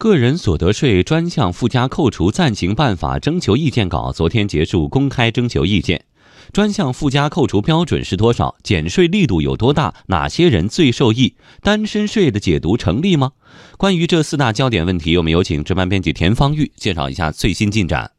个人所得税专项附加扣除暂行办法征求意见稿昨天结束公开征求意见。专项附加扣除标准是多少？减税力度有多大？哪些人最受益？单身税的解读成立吗？关于这四大焦点问题，我们有请值班编辑田方玉介绍一下最新进展。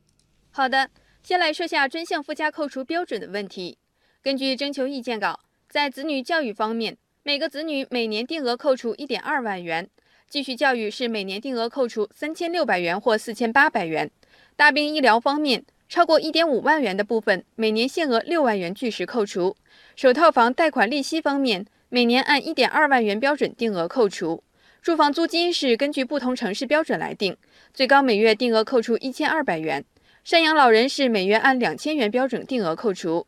好的，先来说下专项附加扣除标准的问题。根据征求意见稿，在子女教育方面，每个子女每年定额扣除一点二万元。继续教育是每年定额扣除三千六百元或四千八百元。大病医疗方面，超过一点五万元的部分，每年限额六万元据实扣除。首套房贷款利息方面，每年按一点二万元标准定额扣除。住房租金是根据不同城市标准来定，最高每月定额扣除一千二百元。赡养老人是每月按两千元标准定额扣除。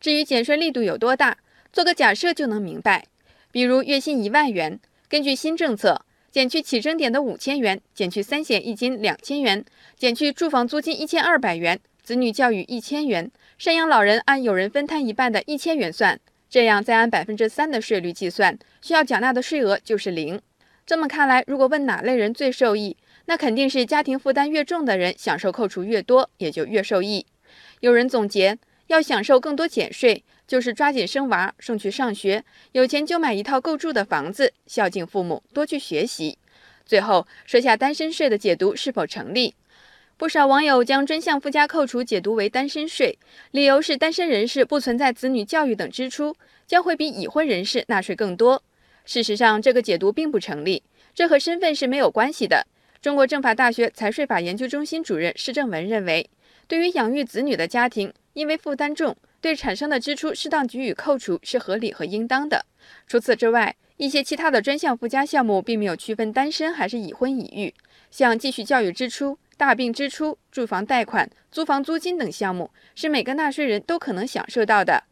至于减税力度有多大，做个假设就能明白。比如月薪一万元，根据新政策。减去起征点的五千元，减去三险一金两千元，减去住房租金一千二百元，子女教育一千元，赡养老人按有人分摊一半的一千元算，这样再按百分之三的税率计算，需要缴纳的税额就是零。这么看来，如果问哪类人最受益，那肯定是家庭负担越重的人，享受扣除越多，也就越受益。有人总结，要享受更多减税。就是抓紧生娃，送去上学，有钱就买一套够住的房子，孝敬父母，多去学习。最后说下单身税的解读是否成立？不少网友将专项附加扣除解读为单身税，理由是单身人士不存在子女教育等支出，将会比已婚人士纳税更多。事实上，这个解读并不成立，这和身份是没有关系的。中国政法大学财税法研究中心主任施正文认为，对于养育子女的家庭，因为负担重。对产生的支出适当给予扣除是合理和应当的。除此之外，一些其他的专项附加项目并没有区分单身还是已婚已育，像继续教育支出、大病支出、住房贷款、租房租金等项目，是每个纳税人都可能享受到的。